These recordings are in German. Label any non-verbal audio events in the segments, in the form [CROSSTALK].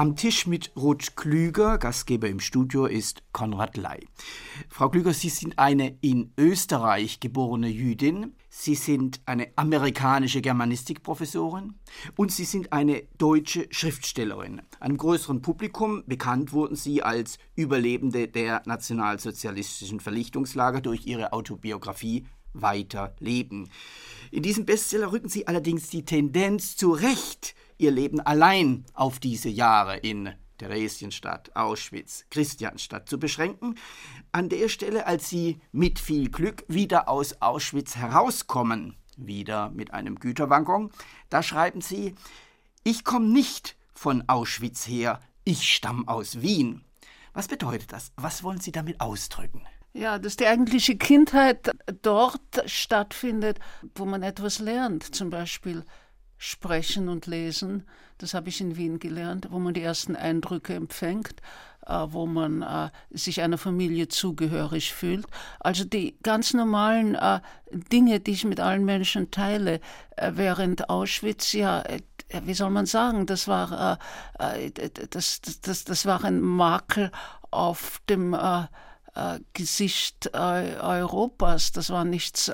am Tisch mit Ruth Klüger, Gastgeber im Studio ist Konrad Ley. Frau Klüger, Sie sind eine in Österreich geborene Jüdin, Sie sind eine amerikanische Germanistikprofessorin und Sie sind eine deutsche Schriftstellerin. Einem größeren Publikum bekannt wurden Sie als Überlebende der nationalsozialistischen Vernichtungslager durch Ihre Autobiografie Weiterleben. In diesem Bestseller rücken Sie allerdings die Tendenz zu Recht ihr Leben allein auf diese Jahre in Theresienstadt, Auschwitz, Christianstadt zu beschränken. An der Stelle, als sie mit viel Glück wieder aus Auschwitz herauskommen, wieder mit einem Güterwaggon, da schreiben sie, ich komme nicht von Auschwitz her, ich stamme aus Wien. Was bedeutet das? Was wollen Sie damit ausdrücken? Ja, dass die eigentliche Kindheit dort stattfindet, wo man etwas lernt, zum Beispiel Sprechen und Lesen. Das habe ich in Wien gelernt, wo man die ersten Eindrücke empfängt, äh, wo man äh, sich einer Familie zugehörig fühlt. Also die ganz normalen äh, Dinge, die ich mit allen Menschen teile, äh, während Auschwitz ja wie soll man sagen, das war, äh, das, das, das war ein Makel auf dem Gesicht Europas. Das war nichts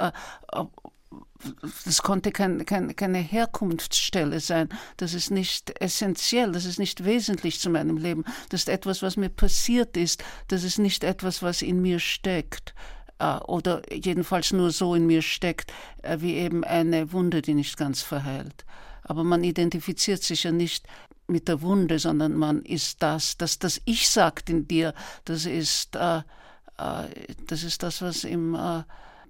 das konnte kein, kein, keine Herkunftsstelle sein. Das ist nicht essentiell, das ist nicht wesentlich zu meinem Leben. Das ist etwas, was mir passiert ist. Das ist nicht etwas, was in mir steckt. Äh, oder jedenfalls nur so in mir steckt, äh, wie eben eine Wunde, die nicht ganz verheilt. Aber man identifiziert sich ja nicht mit der Wunde, sondern man ist das, das, das Ich sagt in dir, das ist, äh, äh, das ist das, was im äh,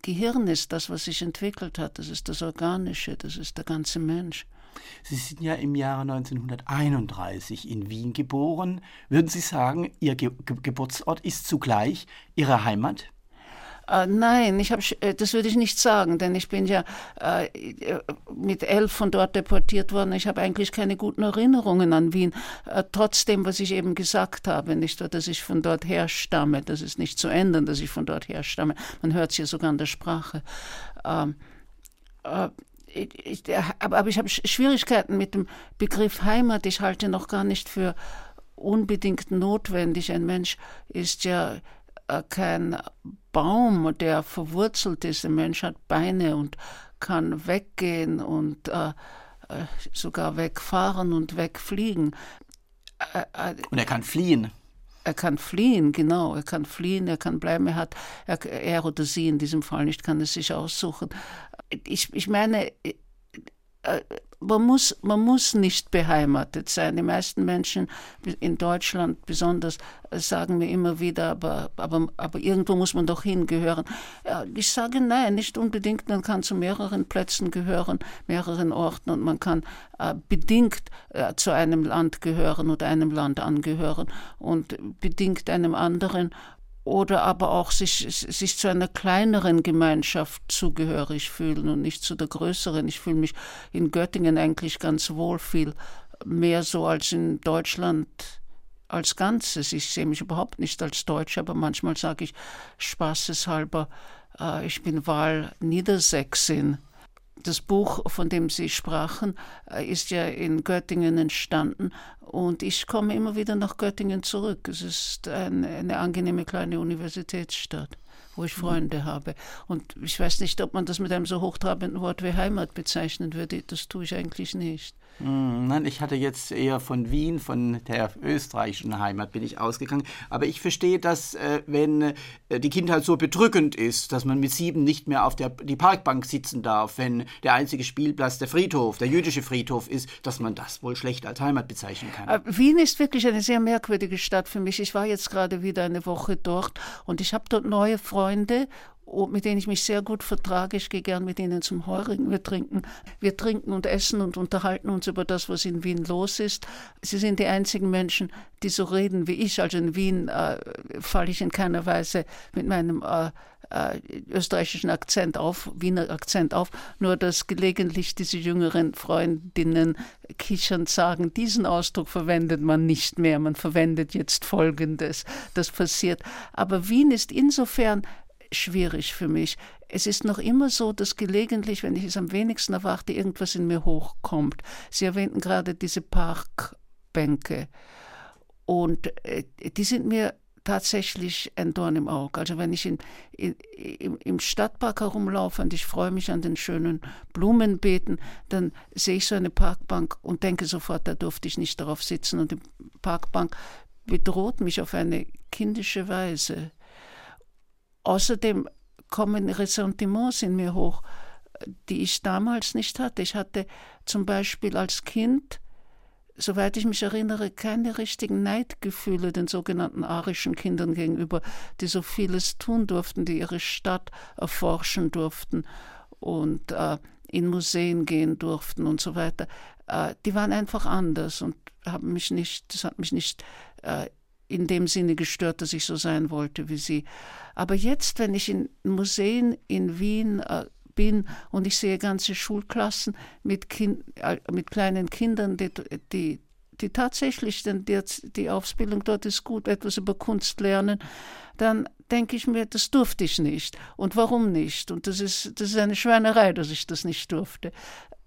Gehirn ist das, was sich entwickelt hat. Das ist das Organische, das ist der ganze Mensch. Sie sind ja im Jahre 1931 in Wien geboren. Würden Sie sagen, Ihr Ge Geburtsort ist zugleich Ihre Heimat? Äh, nein, ich hab, äh, das würde ich nicht sagen, denn ich bin ja äh, mit elf von dort deportiert worden. Ich habe eigentlich keine guten Erinnerungen an Wien. Äh, trotzdem, was ich eben gesagt habe, nicht, dass ich von dort herstamme, das ist nicht zu ändern, dass ich von dort herstamme. Man hört es ja sogar an der Sprache. Ähm, äh, ich, aber, aber ich habe Schwierigkeiten mit dem Begriff Heimat. Ich halte noch gar nicht für unbedingt notwendig. Ein Mensch ist ja äh, kein Baum, der verwurzelt ist. Ein Mensch hat Beine und kann weggehen und äh, äh sogar wegfahren und wegfliegen. Äh, äh, und er kann fliehen. Er kann fliehen, genau. Er kann fliehen, er kann bleiben. Er hat, er, er oder sie in diesem Fall nicht, kann es sich aussuchen. Ich, ich meine, man muss, man muss nicht beheimatet sein. Die meisten Menschen in Deutschland besonders sagen mir immer wieder, aber, aber, aber irgendwo muss man doch hingehören. Ich sage nein, nicht unbedingt. Man kann zu mehreren Plätzen gehören, mehreren Orten und man kann äh, bedingt äh, zu einem Land gehören oder einem Land angehören und bedingt einem anderen oder aber auch sich, sich zu einer kleineren Gemeinschaft zugehörig fühlen und nicht zu der größeren. Ich fühle mich in Göttingen eigentlich ganz wohl viel mehr so als in Deutschland als Ganzes. Ich sehe mich überhaupt nicht als Deutsch, aber manchmal sage ich spaßeshalber, äh, ich bin Wahl-Niedersächsin das Buch, von dem Sie sprachen, äh, ist ja in Göttingen entstanden und ich komme immer wieder nach Göttingen zurück. Es ist eine, eine angenehme kleine Universitätsstadt wo ich Freunde habe. Und ich weiß nicht, ob man das mit einem so hochtrabenden Wort wie Heimat bezeichnen würde. Das tue ich eigentlich nicht. Hm, nein, ich hatte jetzt eher von Wien, von der österreichischen Heimat bin ich ausgegangen. Aber ich verstehe, dass äh, wenn äh, die Kindheit so bedrückend ist, dass man mit sieben nicht mehr auf der die Parkbank sitzen darf, wenn der einzige Spielplatz der Friedhof, der jüdische Friedhof ist, dass man das wohl schlecht als Heimat bezeichnen kann. Äh, Wien ist wirklich eine sehr merkwürdige Stadt für mich. Ich war jetzt gerade wieder eine Woche dort und ich habe dort neue Freunde mit denen ich mich sehr gut vertrage. Ich gehe gern mit ihnen zum Heurigen. Wir trinken, wir trinken und essen und unterhalten uns über das, was in Wien los ist. Sie sind die einzigen Menschen, die so reden wie ich. Also in Wien äh, falle ich in keiner Weise mit meinem äh, äh, österreichischen Akzent auf, Wiener Akzent auf, nur dass gelegentlich diese jüngeren Freundinnen kichernd sagen, diesen Ausdruck verwendet man nicht mehr, man verwendet jetzt Folgendes. Das passiert. Aber Wien ist insofern schwierig für mich. Es ist noch immer so, dass gelegentlich, wenn ich es am wenigsten erwarte, irgendwas in mir hochkommt. Sie erwähnten gerade diese Parkbänke. Und äh, die sind mir tatsächlich ein Dorn im Auge. Also wenn ich in, in, im, Stadtpark herumlaufe und ich freue mich an den schönen Blumenbeeten, dann sehe ich so eine Parkbank und denke sofort, da durfte ich nicht darauf sitzen. Und die Parkbank bedroht mich auf eine kindische Weise. Außerdem kommen Ressentiments in mir hoch, die ich damals nicht hatte. Ich hatte zum Beispiel als Kind, soweit ich mich erinnere, keine richtigen Neidgefühle den sogenannten arischen Kindern gegenüber, die so vieles tun durften, die ihre Stadt erforschen durften und äh, in Museen gehen durften und so weiter. Äh, die waren einfach anders und haben mich nicht, das hat mich nicht äh, in dem Sinne gestört, dass ich so sein wollte wie sie. Aber jetzt, wenn ich in Museen in Wien äh, bin und ich sehe ganze Schulklassen mit, kind, äh, mit kleinen Kindern, die, die, die tatsächlich, denn die, die Ausbildung dort ist gut, etwas über Kunst lernen, dann denke ich mir, das durfte ich nicht. Und warum nicht? Und das ist, das ist eine Schweinerei, dass ich das nicht durfte.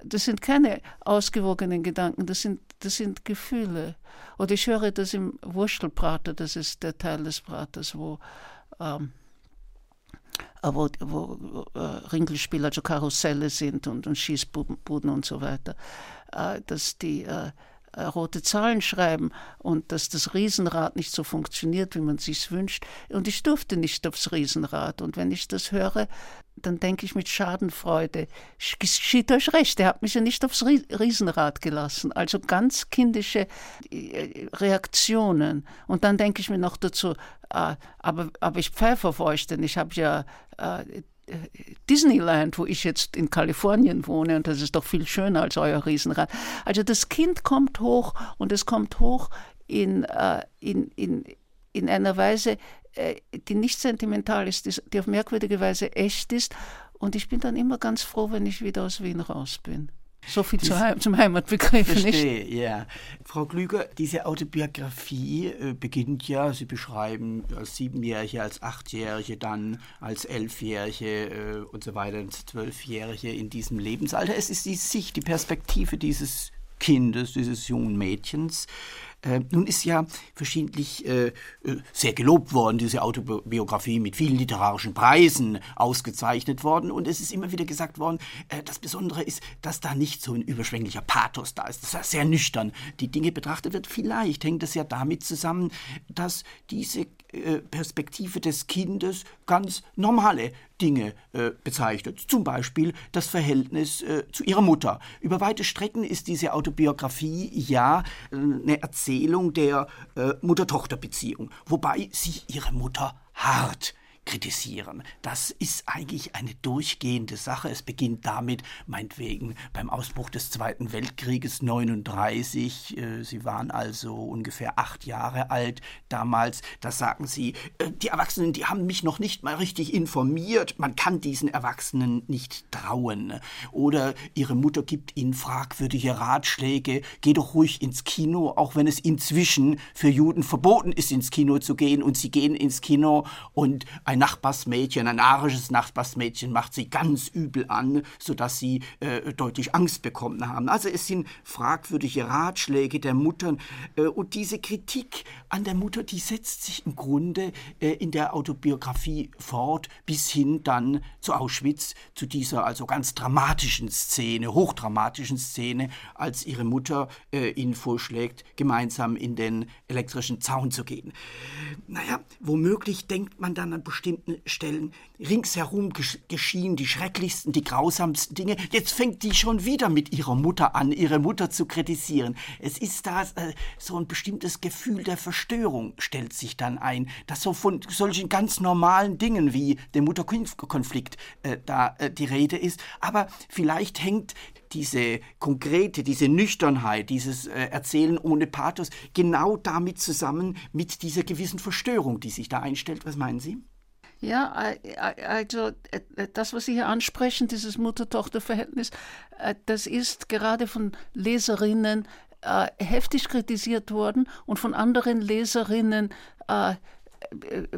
Das sind keine ausgewogenen Gedanken, das sind, das sind Gefühle. Oder ich höre das im Wurstelprater, das ist der Teil des Praters, wo, ähm, äh, wo, wo äh, Ringelspiele, also Karusselle sind und, und Schießbuden und so weiter, äh, dass die äh, rote Zahlen schreiben und dass das Riesenrad nicht so funktioniert, wie man sich wünscht. Und ich durfte nicht aufs Riesenrad. Und wenn ich das höre, dann denke ich mit Schadenfreude, geschieht euch recht, er hat mich ja nicht aufs Riesenrad gelassen. Also ganz kindische äh, Reaktionen. Und dann denke ich mir noch dazu, äh, aber, aber ich pfeife auf euch, denn ich habe ja äh, Disneyland, wo ich jetzt in Kalifornien wohne, und das ist doch viel schöner als euer Riesenrad. Also das Kind kommt hoch und es kommt hoch in, äh, in, in, in einer Weise, äh, die nicht sentimental ist, die auf merkwürdige Weise echt ist. Und ich bin dann immer ganz froh, wenn ich wieder aus Wien raus bin. So viel zu Heim, zum Heimatbegriff, verstehe, nicht? ja. Frau Klüger, diese Autobiografie äh, beginnt ja, Sie beschreiben als Siebenjährige, als Achtjährige, dann als Elfjährige äh, und so weiter, als Zwölfjährige in diesem Lebensalter. Es ist die Sicht, die Perspektive dieses Kindes, dieses jungen Mädchens. Äh, nun ist ja verschiedentlich äh, äh, sehr gelobt worden, diese Autobiografie mit vielen literarischen Preisen ausgezeichnet worden. Und es ist immer wieder gesagt worden, äh, das Besondere ist, dass da nicht so ein überschwänglicher Pathos da ist, dass er sehr nüchtern die Dinge betrachtet wird. Vielleicht hängt es ja damit zusammen, dass diese Perspektive des Kindes ganz normale Dinge äh, bezeichnet. Zum Beispiel das Verhältnis äh, zu ihrer Mutter. Über weite Strecken ist diese Autobiografie ja äh, eine Erzählung der äh, Mutter-Tochter-Beziehung, wobei sie ihre Mutter hart kritisieren. Das ist eigentlich eine durchgehende Sache. Es beginnt damit, meinetwegen, beim Ausbruch des Zweiten Weltkrieges 39. Äh, sie waren also ungefähr acht Jahre alt damals. Da sagen sie, äh, die Erwachsenen, die haben mich noch nicht mal richtig informiert. Man kann diesen Erwachsenen nicht trauen. Oder ihre Mutter gibt ihnen fragwürdige Ratschläge. Geh doch ruhig ins Kino, auch wenn es inzwischen für Juden verboten ist, ins Kino zu gehen. Und sie gehen ins Kino und ein Nachbarsmädchen, ein arisches Nachbarsmädchen macht sie ganz übel an, sodass sie äh, deutlich Angst bekommen haben. Also es sind fragwürdige Ratschläge der Muttern äh, und diese Kritik an der Mutter, die setzt sich im Grunde äh, in der Autobiografie fort bis hin dann zu Auschwitz, zu dieser also ganz dramatischen Szene, hochdramatischen Szene, als ihre Mutter äh, ihnen vorschlägt, gemeinsam in den elektrischen Zaun zu gehen. Naja, womöglich denkt man dann an bestimmte bestimmten Stellen ringsherum geschehen die schrecklichsten, die grausamsten Dinge. Jetzt fängt die schon wieder mit ihrer Mutter an, ihre Mutter zu kritisieren. Es ist da äh, so ein bestimmtes Gefühl der Verstörung stellt sich dann ein, dass so von solchen ganz normalen Dingen wie dem Mutter-Kind-Konflikt äh, da äh, die Rede ist. Aber vielleicht hängt diese konkrete, diese Nüchternheit, dieses äh, Erzählen ohne Pathos genau damit zusammen mit dieser gewissen Verstörung, die sich da einstellt. Was meinen Sie? Ja, also das, was Sie hier ansprechen, dieses Mutter-Tochter-Verhältnis, das ist gerade von Leserinnen heftig kritisiert worden und von anderen Leserinnen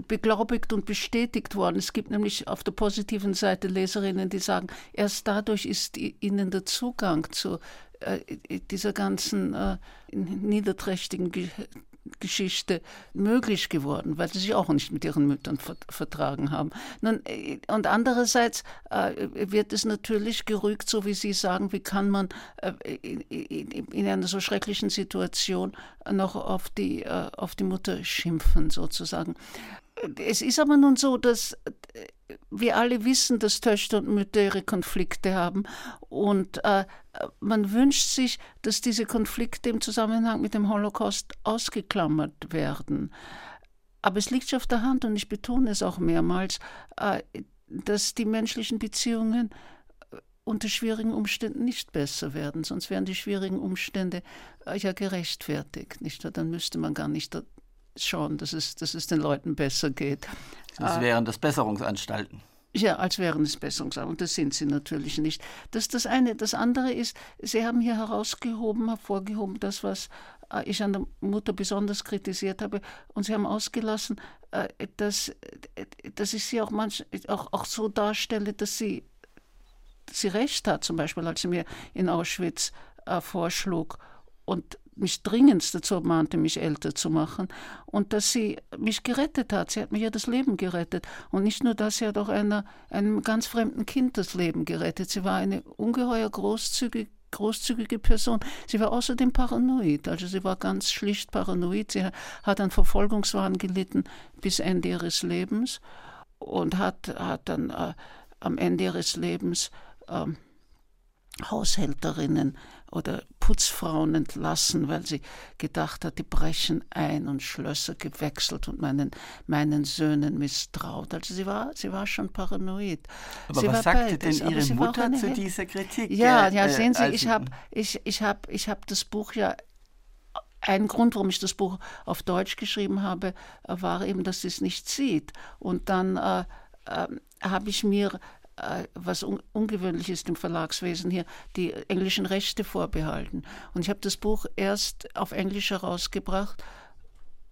beglaubigt und bestätigt worden. Es gibt nämlich auf der positiven Seite Leserinnen, die sagen, erst dadurch ist ihnen der Zugang zu dieser ganzen niederträchtigen Geschichte möglich geworden, weil sie sich auch nicht mit ihren Müttern vertragen haben. Nun, äh, und andererseits äh, wird es natürlich gerügt, so wie Sie sagen, wie kann man äh, in, in, einer so schrecklichen Situation noch auf die, auf die Mutter schimpfen, sozusagen. Es ist aber nun so, dass wir alle wissen, dass Töchter und Mütter ihre Konflikte haben. Und man wünscht sich, dass diese Konflikte im Zusammenhang mit dem Holocaust ausgeklammert werden. Aber es liegt schon auf der Hand, und ich betone es auch mehrmals, äh, dass die menschlichen Beziehungen äh, unter schwierigen Umständen nicht besser werden, sonst wären die schwierigen Umstände äh, ja gerechtfertigt. Nicht? Dann müsste man gar nicht schauen, dass es, dass es den Leuten besser geht. Das wären das Besserungsanstalten. Ja, als wären es Besserungsanstalten. Und das sind sie natürlich nicht. Das ist das eine. Das andere ist, Sie haben hier herausgehoben, hervorgehoben, das, was äh, ich an der Mutter besonders kritisiert habe. Und Sie haben ausgelassen, äh, dass, dass ich sie auch, manch, auch, auch so darstelle, dass sie, sie recht hat, zum Beispiel, als sie mir in Auschwitz vorschlug. Und mich dringendst dazu mahnte, mich älter zu machen und dass sie mich gerettet hat. Sie hat mir ja das Leben gerettet. Und nicht nur das, sie hat auch einer, einem ganz fremden Kind das Leben gerettet. Sie war eine ungeheuer großzügige großzügige Person. Sie war außerdem paranoid, also sie war ganz schlicht paranoid. Sie hat an Verfolgungswahn gelitten bis Ende ihres Lebens und hat, hat dann äh, am Ende ihres Lebens äh, Haushälterinnen oder Putzfrauen entlassen, weil sie gedacht hat, die brechen ein und Schlösser gewechselt und meinen, meinen Söhnen misstraut. Also sie war, sie war schon paranoid. Aber sie was sagte beides, denn Ihre Mutter zu dieser Kritik? Ja, ja, sehen Sie, ich habe ich, ich hab, ich hab das Buch ja ein Grund, warum ich das Buch auf Deutsch geschrieben habe, war eben, dass sie es nicht sieht. Und dann äh, äh, habe ich mir äh, was un ungewöhnlich ist im Verlagswesen hier, die englischen Rechte vorbehalten. Und ich habe das Buch erst auf Englisch herausgebracht,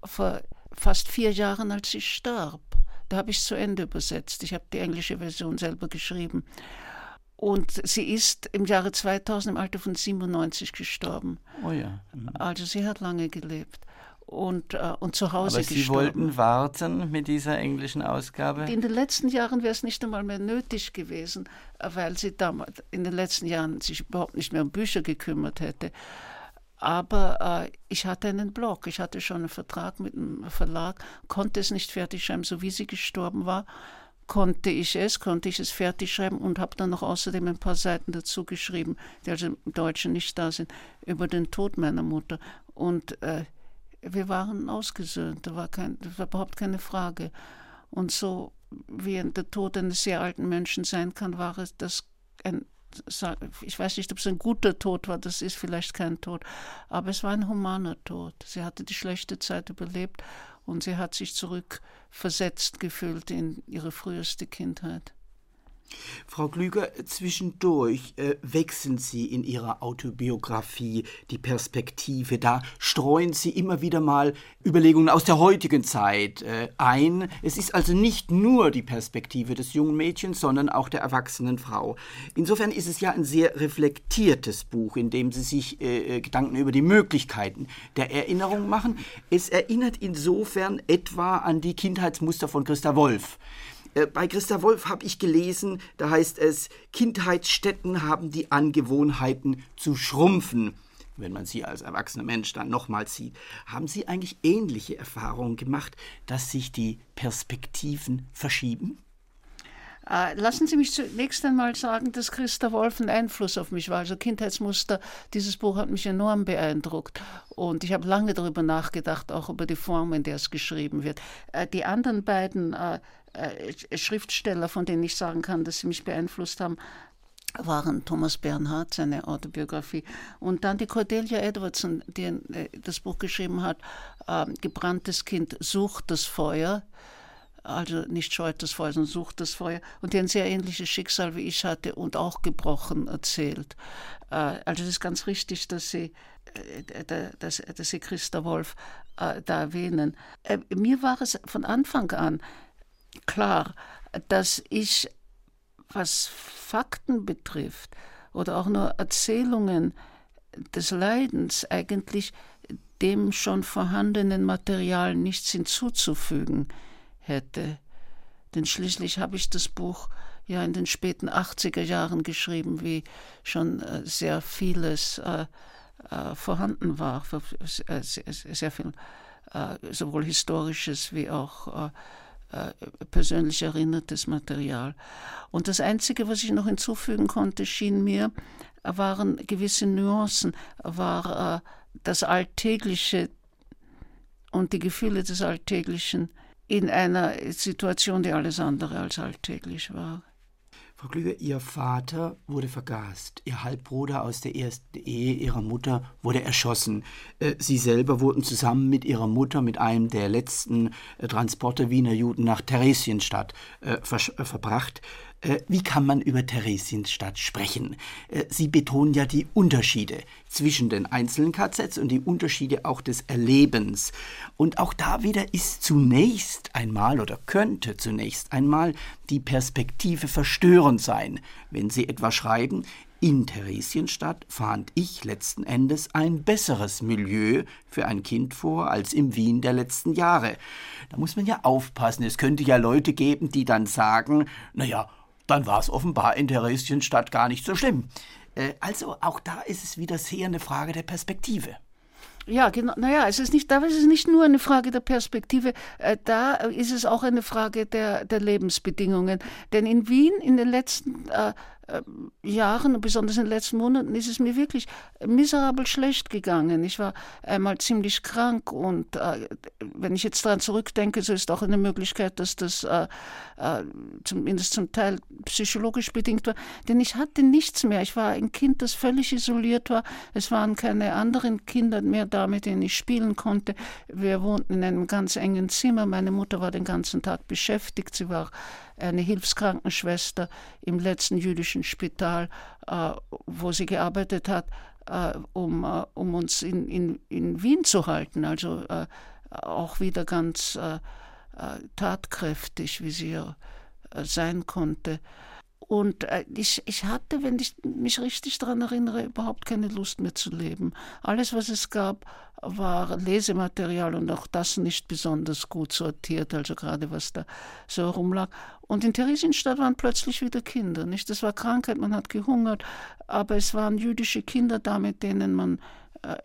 vor fast vier Jahren, als sie starb. Da habe ich es zu Ende übersetzt. Ich habe die englische Version selber geschrieben. Und sie ist im Jahre 2000 im Alter von 97 gestorben. Oh ja. Mhm. Also sie hat lange gelebt und, äh, und zu Hause Aber Sie gestorben. wollten warten mit dieser englischen Ausgabe? In den letzten Jahren wäre es nicht einmal mehr nötig gewesen, weil sie damals in den letzten Jahren sich überhaupt nicht mehr um Bücher gekümmert hätte. Aber äh, ich hatte einen Blog, ich hatte schon einen Vertrag mit einem Verlag, konnte es nicht fertig schreiben, so wie sie gestorben war konnte ich es, konnte ich es fertig schreiben und habe dann noch außerdem ein paar Seiten dazu geschrieben, die also im Deutschen nicht da sind, über den Tod meiner Mutter. Und äh, wir waren ausgesöhnt, da war, kein, da war überhaupt keine Frage. Und so wie der Tod eines sehr alten Menschen sein kann, war es das ein, ich weiß nicht, ob es ein guter Tod war, das ist vielleicht kein Tod, aber es war ein humaner Tod. Sie hatte die schlechte Zeit überlebt und sie hat sich zurückversetzt gefühlt in ihre früheste Kindheit. Frau Klüger, zwischendurch äh, wechseln Sie in Ihrer Autobiografie die Perspektive. Da streuen Sie immer wieder mal Überlegungen aus der heutigen Zeit äh, ein. Es ist also nicht nur die Perspektive des jungen Mädchens, sondern auch der erwachsenen Frau. Insofern ist es ja ein sehr reflektiertes Buch, in dem Sie sich äh, äh Gedanken über die Möglichkeiten der Erinnerung machen. Es erinnert insofern etwa an die Kindheitsmuster von Christa Wolf. Äh, bei Christa Wolf habe ich gelesen, da heißt es, Kindheitsstätten haben die Angewohnheiten zu schrumpfen, wenn man sie als erwachsener Mensch dann nochmals sieht. Haben Sie eigentlich ähnliche Erfahrungen gemacht, dass sich die Perspektiven verschieben? Äh, lassen Sie mich zunächst einmal sagen, dass Christa Wolf ein Einfluss auf mich war. Also Kindheitsmuster, dieses Buch hat mich enorm beeindruckt. Und ich habe lange darüber nachgedacht, auch über die Form, in der es geschrieben wird. Äh, die anderen beiden äh, Schriftsteller, von denen ich sagen kann, dass sie mich beeinflusst haben, waren Thomas Bernhard, seine Autobiografie, und dann die Cordelia Edwardson, die äh, das Buch geschrieben hat, äh, Gebranntes Kind sucht das Feuer. also nicht scheut das Feuer, sondern sucht das Feuer, und der ein sehr ähnliches Schicksal wie ich hatte und auch gebrochen erzählt. Äh, also es ist ganz richtig, dass Sie, äh, dass, dass Sie Christa Wolf da erwähnen. Mir war es von Anfang an klar, dass ich, was Fakten betrifft oder auch nur Erzählungen des Leidens, eigentlich dem schon vorhandenen Material nichts hinzuzufügen hätte. Denn schließlich habe ich das Buch ja in den späten 80er Jahren geschrieben, wie schon äh, sehr vieles äh, äh, vorhanden war, äh, sehr, sehr, viel äh, sowohl historisches wie auch äh, persönlich erinnertes Material. Und das Einzige, was ich noch hinzufügen konnte, schien mir, waren gewisse Nuancen, war das Alltägliche und die Gefühle des Alltäglichen in einer Situation, die alles andere als alltäglich war. Frau Klüger, Ihr Vater wurde vergast. Ihr Halbbruder aus der ersten Ehe Ihrer Mutter wurde erschossen. Äh, Sie selber wurden zusammen mit Ihrer Mutter mit einem der letzten äh, Transporte Wiener Juden nach Theresienstadt äh, verbracht. Äh, wie kann man über Theresienstadt sprechen? Äh, Sie betonen ja die Unterschiede zwischen den einzelnen KZs und die Unterschiede auch des Erlebens. Und auch da wieder ist zunächst einmal oder könnte zunächst einmal die Perspektive verstörend sein, wenn Sie etwa schreiben, in Theresienstadt fand ich letzten Endes ein besseres Milieu für ein Kind vor als im Wien der letzten Jahre. Da muss man ja aufpassen. Es könnte ja Leute geben, die dann sagen, naja, dann war es offenbar in Theresienstadt gar nicht so schlimm. Äh, also auch da ist es wieder sehr eine Frage der Perspektive. Ja, genau. Naja, es ist nicht, da ist es nicht nur eine Frage der Perspektive, äh, da ist es auch eine Frage der, der Lebensbedingungen. Denn in Wien in den letzten äh, Jahren und besonders in den letzten Monaten ist es mir wirklich miserabel schlecht gegangen. Ich war einmal ziemlich krank und äh, wenn ich jetzt daran zurückdenke, so ist auch eine Möglichkeit, dass das äh, äh, zumindest zum Teil psychologisch bedingt war. Denn ich hatte nichts mehr. Ich war ein Kind, das völlig isoliert war. Es waren keine anderen Kinder mehr da, mit denen ich spielen konnte. Wir wohnten in einem ganz engen Zimmer. Meine Mutter war den ganzen Tag beschäftigt. Sie war eine Hilfskrankenschwester im letzten jüdischen Spital, äh, wo sie gearbeitet hat, äh, um, äh, um uns in, in, in Wien zu halten. Also auch wieder ganz tatkräftig, wie sie ja sein konnte. Und ich, ich hatte, wenn ich mich richtig daran erinnere, überhaupt keine Lust mehr zu leben. Alles, was es gab, war Lesematerial und auch das nicht besonders gut sortiert, also gerade was da so rumlag. Und in Theresienstadt waren plötzlich wieder Kinder, nicht? Das war Krankheit, man hat gehungert, aber es waren jüdische Kinder da, mit denen man äh,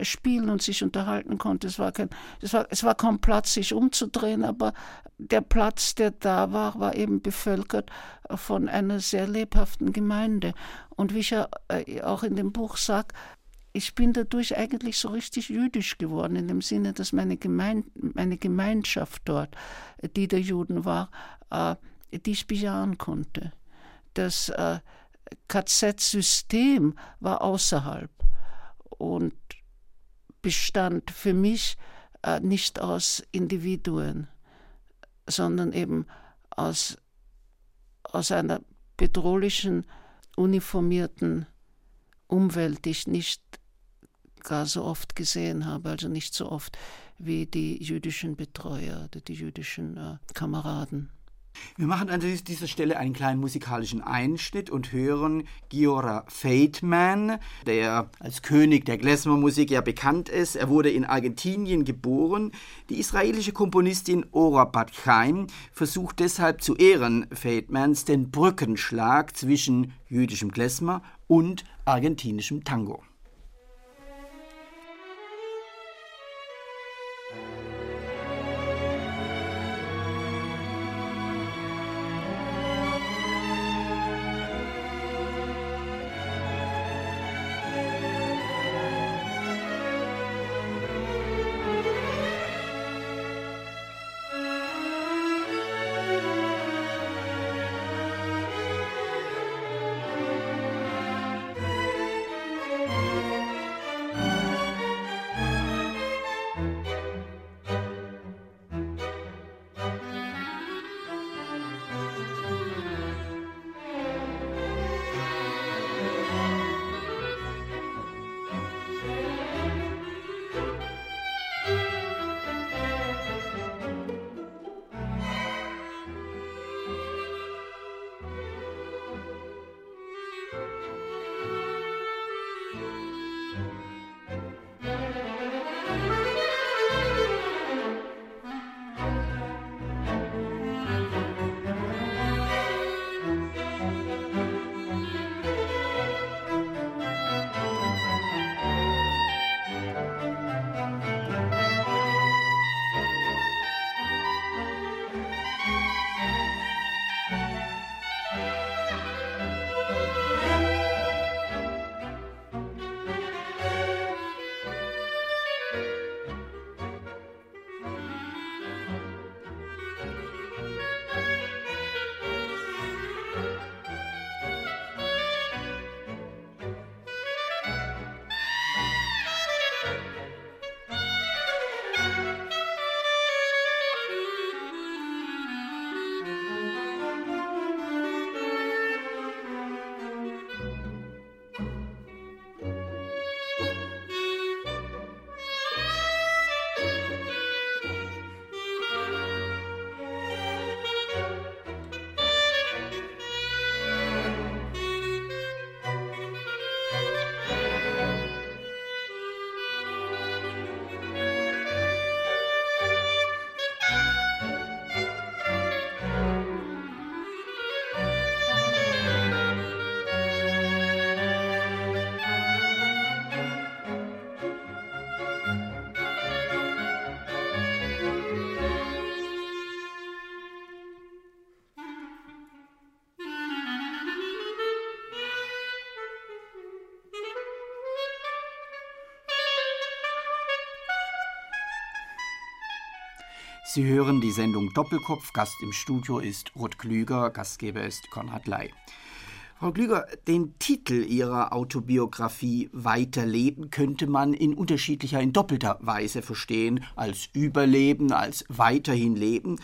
spielen und sich unterhalten konnte. Es war, kein, es, war, es war kaum Platz, sich umzudrehen, aber der Platz, der da war, war eben bevölkert von einer sehr lebhaften Gemeinde. Und wie ich ja äh, auch in dem Buch sage, ich bin dadurch eigentlich so richtig jüdisch geworden, in dem Sinne, dass meine, Gemein meine Gemeinschaft dort, die der Juden war, äh, ich bejahen konnte. Das äh, KZ-System war außerhalb und bestand für mich äh, nicht aus Individuen, sondern eben aus, aus einer bedrohlichen, uniformierten Umwelt, die ich nicht gar so oft gesehen habe, also nicht so oft wie die jüdischen Betreuer oder die jüdischen äh, Kameraden. Wir machen an dieser Stelle einen kleinen musikalischen Einschnitt und hören Giora Feitman, der als König der Klezmer-Musik ja bekannt ist. Er wurde in Argentinien geboren. Die israelische Komponistin Ora Batchaim versucht deshalb zu Ehren Feitmans den Brückenschlag zwischen jüdischem Klezmer und argentinischem Tango. Sie hören die Sendung Doppelkopf. Gast im Studio ist Ruth Klüger, Gastgeber ist Konrad Ley. Frau Klüger, den Titel Ihrer Autobiografie Weiterleben könnte man in unterschiedlicher, in doppelter Weise verstehen, als Überleben, als weiterhin Leben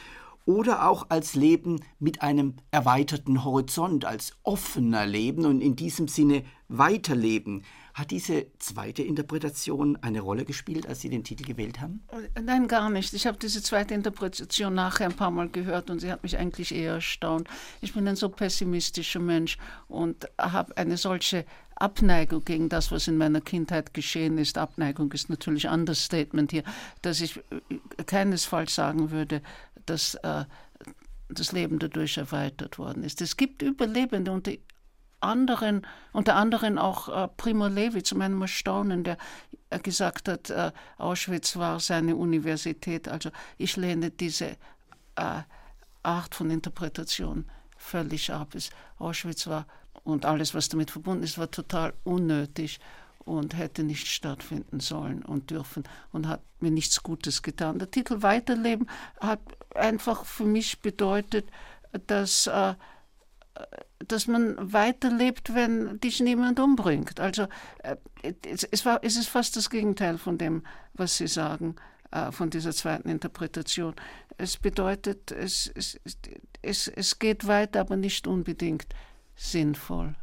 oder auch als Leben mit einem erweiterten Horizont, als offener Leben und in diesem Sinne Weiterleben. Hat diese zweite Interpretation eine Rolle gespielt, als Sie den Titel gewählt haben? Nein, gar nicht. Ich habe diese zweite Interpretation nachher ein paar Mal gehört und sie hat mich eigentlich eher erstaunt. Ich bin ein so pessimistischer Mensch und habe eine solche Abneigung gegen das, was in meiner Kindheit geschehen ist. Abneigung ist natürlich ein Understatement hier, dass ich äh, keinesfalls sagen würde, dass äh, das Leben dadurch erweitert worden ist. Es gibt Überlebende und die anderen, unter anderem auch äh, Primo Levi, zu meinem Erstaunen, der äh, gesagt hat, äh, Auschwitz war seine Universität. Also ich lehne diese äh, Art von Interpretation völlig ab. Es, Auschwitz war und alles, was damit verbunden ist, war total unnötig und hätte nicht stattfinden sollen und dürfen und hat mir nichts Gutes getan. Der Titel Weiterleben hat einfach für mich bedeutet, dass äh, dass man weiterlebt, wenn dich niemand umbringt. Also äh, es, war, es ist fast das Gegenteil von dem, was Sie sagen, äh, von dieser zweiten Interpretation. Es bedeutet, es, es, es, es geht weiter, aber nicht unbedingt sinnvoll.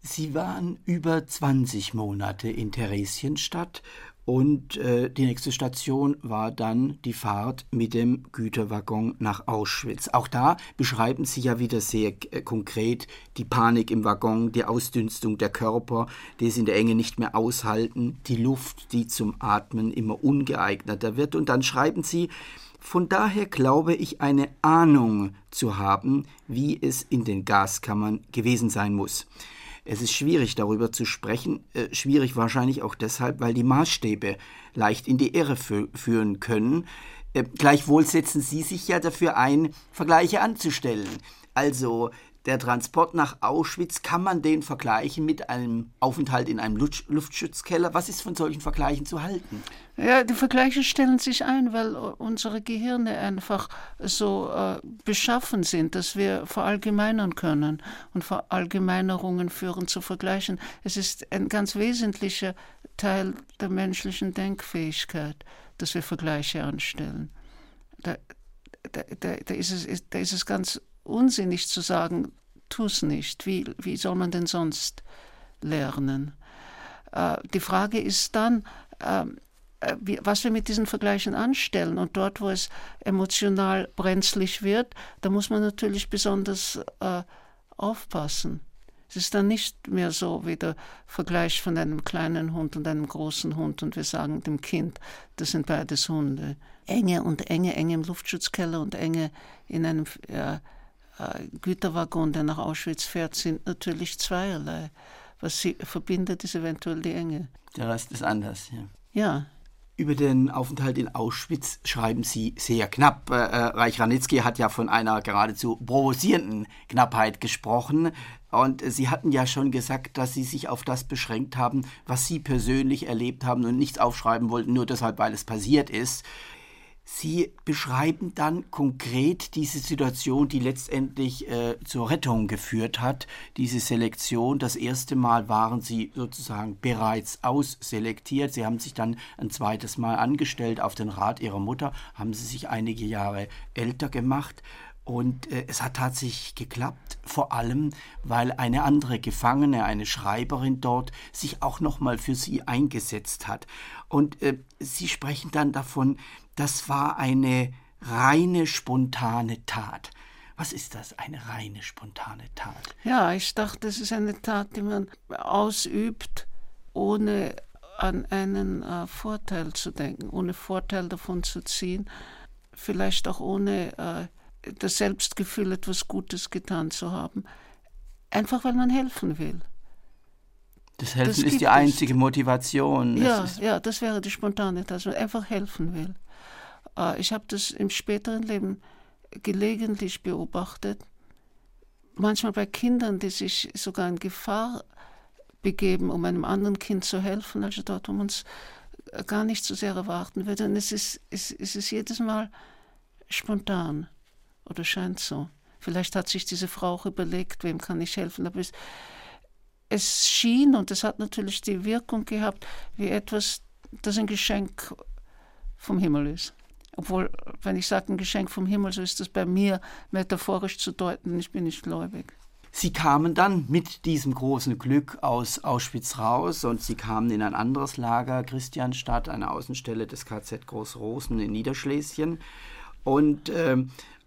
Sie waren über 20 Monate in Theresienstadt und äh, die nächste Station war dann die Fahrt mit dem Güterwaggon nach Auschwitz. Auch da beschreiben Sie ja wieder sehr äh, konkret die Panik im Waggon, die Ausdünstung der Körper, die es in der Enge nicht mehr aushalten, die Luft, die zum Atmen immer ungeeigneter wird. Und dann schreiben Sie, von daher glaube ich eine Ahnung zu haben, wie es in den Gaskammern gewesen sein muss. Es ist schwierig, darüber zu sprechen, äh, schwierig wahrscheinlich auch deshalb, weil die Maßstäbe leicht in die Irre fü führen können. Äh, gleichwohl setzen Sie sich ja dafür ein, Vergleiche anzustellen. Also der Transport nach Auschwitz, kann man den vergleichen mit einem Aufenthalt in einem Luftschutzkeller? Was ist von solchen Vergleichen zu halten? Ja, die Vergleiche stellen sich ein, weil unsere Gehirne einfach so äh, beschaffen sind, dass wir verallgemeinern können. Und Verallgemeinerungen führen zu Vergleichen. Es ist ein ganz wesentlicher Teil der menschlichen Denkfähigkeit, dass wir Vergleiche anstellen. Da, da, da, da, ist, es, da ist es ganz unsinnig zu sagen, tu es nicht. Wie, wie soll man denn sonst lernen? Äh, die Frage ist dann, ähm, äh, was wir mit diesen Vergleichen anstellen. Und dort, wo es emotional brenzlig wird, da muss man natürlich besonders äh, aufpassen. Es ist dann nicht mehr so wie der Vergleich von einem kleinen Hund und einem großen Hund und wir sagen dem Kind, das sind beides Hunde. Enge und Enge, Enge im Luftschutzkeller und Enge in einem äh, Güterwaggon, der nach Auschwitz fährt, sind natürlich zweierlei. Was sie verbindet, ist eventuell die Enge. Der Rest ist anders, ja. Ja. Über den Aufenthalt in Auschwitz schreiben Sie sehr knapp. Äh, äh Reich Ranitzky hat ja von einer geradezu provozierenden Knappheit gesprochen. Und Sie hatten ja schon gesagt, dass Sie sich auf das beschränkt haben, was Sie persönlich erlebt haben und nichts aufschreiben wollten, nur deshalb, weil es passiert ist. Sie beschreiben dann konkret diese Situation, die letztendlich äh, zur Rettung geführt hat, diese Selektion. Das erste Mal waren Sie sozusagen bereits ausselektiert. Sie haben sich dann ein zweites Mal angestellt auf den Rat Ihrer Mutter, haben Sie sich einige Jahre älter gemacht. Und äh, es hat tatsächlich geklappt, vor allem, weil eine andere Gefangene, eine Schreiberin dort, sich auch nochmal für sie eingesetzt hat. Und äh, Sie sprechen dann davon, das war eine reine spontane Tat. Was ist das, eine reine spontane Tat? Ja, ich dachte, es ist eine Tat, die man ausübt, ohne an einen äh, Vorteil zu denken, ohne Vorteil davon zu ziehen, vielleicht auch ohne äh, das Selbstgefühl, etwas Gutes getan zu haben, einfach weil man helfen will. Das Helfen das ist die einzige es. Motivation. Ja, ja, das wäre die spontane Tat, dass man einfach helfen will. Äh, ich habe das im späteren Leben gelegentlich beobachtet, manchmal bei Kindern, die sich sogar in Gefahr begeben, um einem anderen Kind zu helfen, also dort, wo man es gar nicht so sehr erwarten würde. Und es ist, es, es ist jedes Mal spontan oder scheint so. Vielleicht hat sich diese Frau auch überlegt, wem kann ich helfen. Aber es, es schien, und es hat natürlich die Wirkung gehabt, wie etwas, das ein Geschenk vom Himmel ist. Obwohl, wenn ich sage ein Geschenk vom Himmel, so ist das bei mir metaphorisch zu deuten, ich bin nicht gläubig. Sie kamen dann mit diesem großen Glück aus Auschwitz raus und Sie kamen in ein anderes Lager, Christianstadt, eine Außenstelle des KZ Großrosen in Niederschlesien. Und äh,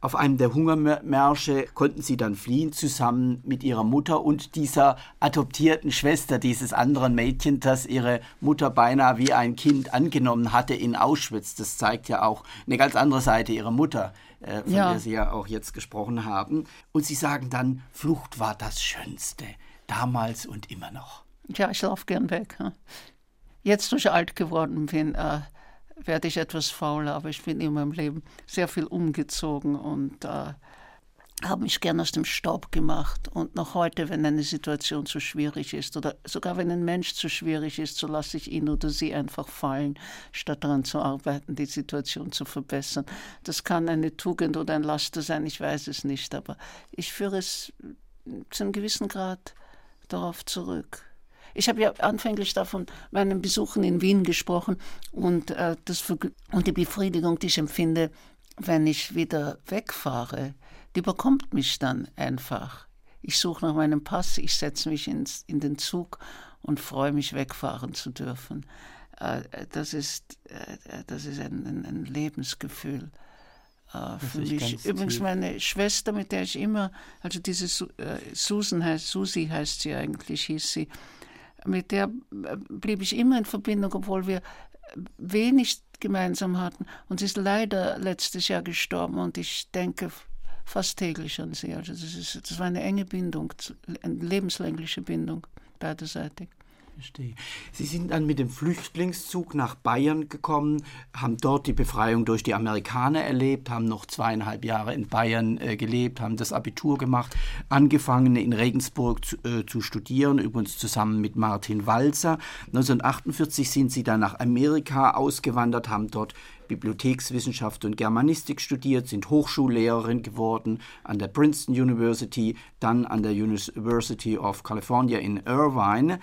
auf einem der Hungermärsche konnten sie dann fliehen, zusammen mit ihrer Mutter und dieser adoptierten Schwester dieses anderen Mädchen, das ihre Mutter beinahe wie ein Kind angenommen hatte in Auschwitz. Das zeigt ja auch eine ganz andere Seite ihrer Mutter, äh, von ja. der Sie ja auch jetzt gesprochen haben. Und sie sagen dann, Flucht war das Schönste, damals und immer noch. Ja, ich laufe gern weg. Jetzt, wo ich alt geworden bin, äh werde ich etwas faul, aber ich bin in meinem Leben sehr viel umgezogen und äh, habe mich gern aus dem Staub gemacht. Und noch heute, wenn eine Situation zu schwierig ist oder sogar wenn ein Mensch zu schwierig ist, so lasse ich ihn oder sie einfach fallen, statt daran zu arbeiten, die Situation zu verbessern. Das kann eine Tugend oder ein Laster sein, ich weiß es nicht, aber ich führe es zu einem gewissen Grad darauf zurück. Ich habe ja anfänglich davon meinen Besuchen in Wien gesprochen und, äh, das und die Befriedigung, die ich empfinde, wenn ich wieder wegfahre, die bekommt mich dann einfach. Ich suche nach meinem Pass, ich setze mich ins, in den Zug und freue mich, wegfahren zu dürfen. Äh, das ist, äh, das ist ein, ein, ein Lebensgefühl. Uh, für mich. Übrigens tief. meine Schwester, mit der ich immer, also diese äh, Susan heißt, Susi heißt sie eigentlich, hieß sie, mit der äh, blieb ich immer in Verbindung, obwohl wir wenig gemeinsam hatten. Und sie ist leider letztes Jahr gestorben und ich denke fast täglich an sie. Also das, ist, das war eine enge Bindung, eine lebenslängliche Bindung, beiderseitig. Verstehe. Sie sind dann mit dem Flüchtlingszug nach Bayern gekommen, haben dort die Befreiung durch die Amerikaner erlebt, haben noch zweieinhalb Jahre in Bayern äh, gelebt, haben das Abitur gemacht, angefangen in Regensburg zu, äh, zu, studieren, übrigens zusammen mit Martin Walzer. 1948 sind sie dann nach Amerika ausgewandert, haben dort Bibliothekswissenschaft und Germanistik studiert, sind Hochschullehrerin geworden an der Princeton University, dann an der University of California in Irvine.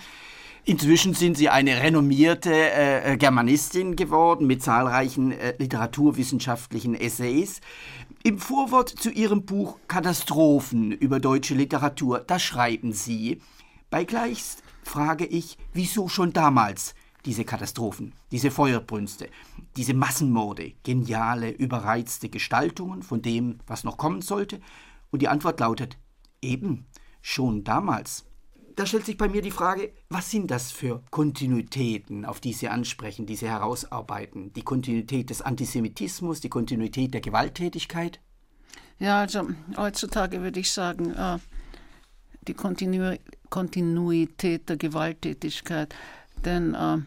Inzwischen sind Sie eine renommierte äh, Germanistin geworden mit zahlreichen äh, literaturwissenschaftlichen Essays. Im Vorwort zu Ihrem Buch Katastrophen über deutsche Literatur, da schreiben Sie, bei Gleichst frage ich, wieso schon damals diese Katastrophen, diese Feuerbrünste, diese Massenmorde, geniale, überreizte Gestaltungen von dem, was noch kommen sollte? Und die Antwort lautet, eben, schon damals da stellt sich bei mir die Frage, was sind das für Kontinuitäten, auf die Sie ansprechen, die Sie herausarbeiten? Die Kontinuität des Antisemitismus, die Kontinuität der Gewalttätigkeit? Ja, also heutzutage würde ich sagen, äh, die Kontinu Kontinuität der Gewalttätigkeit. Denn äh,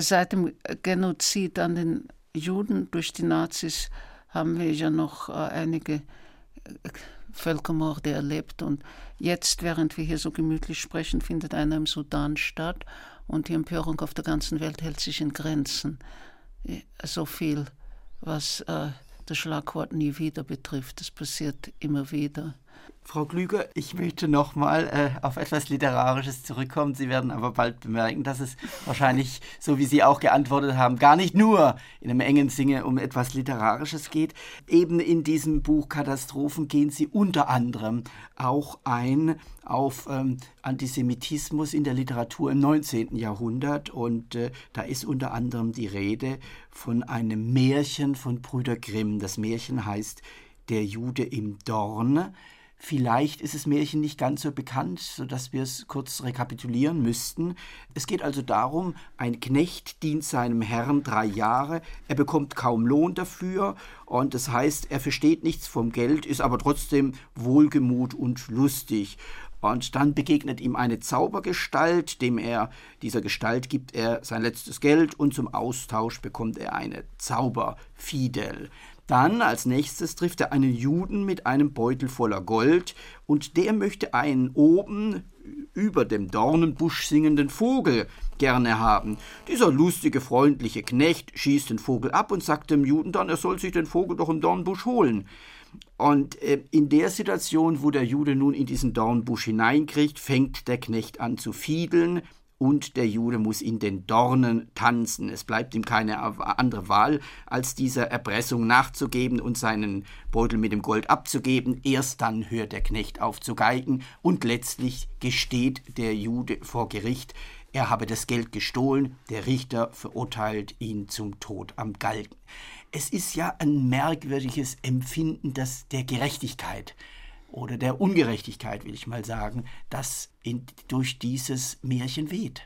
seit dem Genozid an den Juden durch die Nazis haben wir ja noch äh, einige Völkermorde erlebt. Und jetzt, während wir hier so gemütlich sprechen, findet einer im Sudan statt und die Empörung auf der ganzen Welt hält sich in Grenzen. So viel, was äh, das Schlagwort nie wieder betrifft. Das passiert immer wieder. Frau Klüger, ich möchte noch mal äh, auf etwas Literarisches zurückkommen. Sie werden aber bald bemerken, dass es wahrscheinlich, so wie Sie auch geantwortet haben, gar nicht nur in einem engen Sinne um etwas Literarisches geht. Eben in diesem Buch Katastrophen gehen Sie unter anderem auch ein auf ähm, Antisemitismus in der Literatur im 19. Jahrhundert. Und äh, da ist unter anderem die Rede von einem Märchen von Brüder Grimm. Das Märchen heißt Der Jude im Dorn. Vielleicht ist das Märchen nicht ganz so bekannt, sodass wir es kurz rekapitulieren müssten. Es geht also darum, ein Knecht dient seinem Herrn drei Jahre, er bekommt kaum Lohn dafür und das heißt, er versteht nichts vom Geld, ist aber trotzdem wohlgemut und lustig. Und dann begegnet ihm eine Zaubergestalt, dem er, dieser Gestalt gibt er sein letztes Geld und zum Austausch bekommt er eine Zauberfidel. Dann als nächstes trifft er einen Juden mit einem Beutel voller Gold und der möchte einen oben über dem Dornenbusch singenden Vogel gerne haben. Dieser lustige, freundliche Knecht schießt den Vogel ab und sagt dem Juden dann, er soll sich den Vogel doch im Dornbusch holen. Und äh, in der Situation, wo der Jude nun in diesen Dornbusch hineinkriegt, fängt der Knecht an zu fiedeln, und der Jude muss in den Dornen tanzen. Es bleibt ihm keine andere Wahl, als dieser Erpressung nachzugeben und seinen Beutel mit dem Gold abzugeben. Erst dann hört der Knecht auf zu geigen und letztlich gesteht der Jude vor Gericht, er habe das Geld gestohlen, der Richter verurteilt ihn zum Tod am Galgen. Es ist ja ein merkwürdiges Empfinden das der Gerechtigkeit oder der Ungerechtigkeit, will ich mal sagen, das in, durch dieses Märchen weht.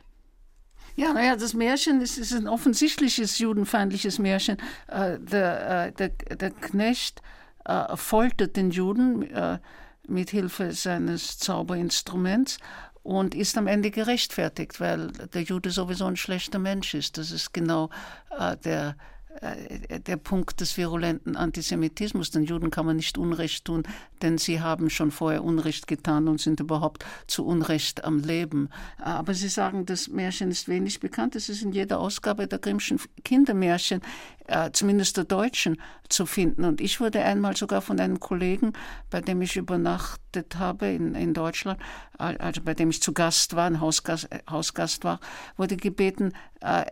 Ja, naja, das Märchen ist, ist ein offensichtliches judenfeindliches Märchen. Äh, der, äh, der, der, Knecht äh, foltert den Juden äh, mit Hilfe seines Zauberinstruments und ist am Ende gerechtfertigt, weil der Jude sowieso ein schlechter Mensch ist. Das ist genau äh, der der Punkt des virulenten Antisemitismus. Den Juden kann man nicht Unrecht tun, denn sie haben schon vorher Unrecht getan und sind überhaupt zu Unrecht am Leben. Aber Sie sagen, das Märchen ist wenig bekannt. Es ist in jeder Ausgabe der Grimmschen Kindermärchen äh, zumindest der Deutschen, zu finden. Und ich wurde einmal sogar von einem Kollegen, bei dem ich übernachtet habe in, in Deutschland, also bei dem ich zu Gast war, ein Hausgast, äh, Hausgast war, wurde gebeten, äh,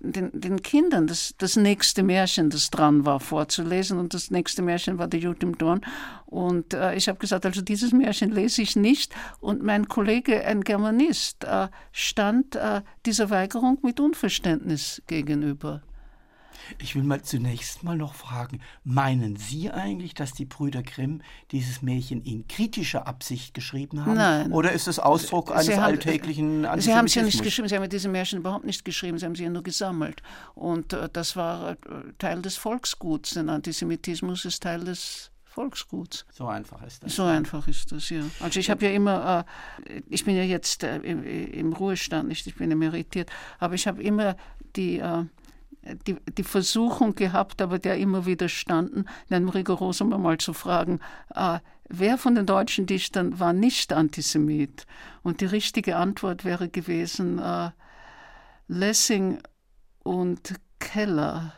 den, den, Kindern das, das nächste Märchen, das dran war, vorzulesen. Und das nächste Märchen war der Jud im Dorn. Und äh, ich habe gesagt, also dieses Märchen lese ich nicht. Und mein Kollege, ein Germanist, äh, stand äh, dieser Weigerung mit Unverständnis gegenüber. Ich will mal zunächst mal noch fragen, meinen Sie eigentlich, dass die Brüder Grimm dieses Märchen in kritischer Absicht geschrieben haben? Nein. Oder ist es Ausdruck eines haben, alltäglichen Antisemitismus? Sie haben es ja nicht geschrieben, Sie haben diese Märchen überhaupt nicht geschrieben, Sie haben sie ja nur gesammelt. Und äh, das war äh, Teil des Volksguts, denn Antisemitismus ist Teil des Volksguts. So einfach ist das. So einfach ist das, ja. Also ich habe ja immer, äh, ich bin ja jetzt äh, im, im, Ruhestand, nicht, ich bin emeritiert, aber ich habe immer die äh, die, die Versuchung gehabt, aber der immer widerstanden, in einem Rigorosum einmal zu fragen, äh, wer von den deutschen Dichtern war nicht Antisemit? Und die richtige Antwort wäre gewesen, äh, Lessing und Keller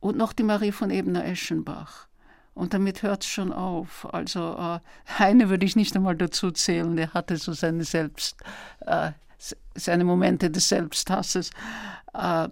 und noch die Marie von Ebner-Eschenbach. Und damit hört es schon auf. Also äh, [LAUGHS] Heine würde ich nicht einmal dazu zählen, der hatte so seine Selbst, äh, seine Momente des Selbsthasses. Äh,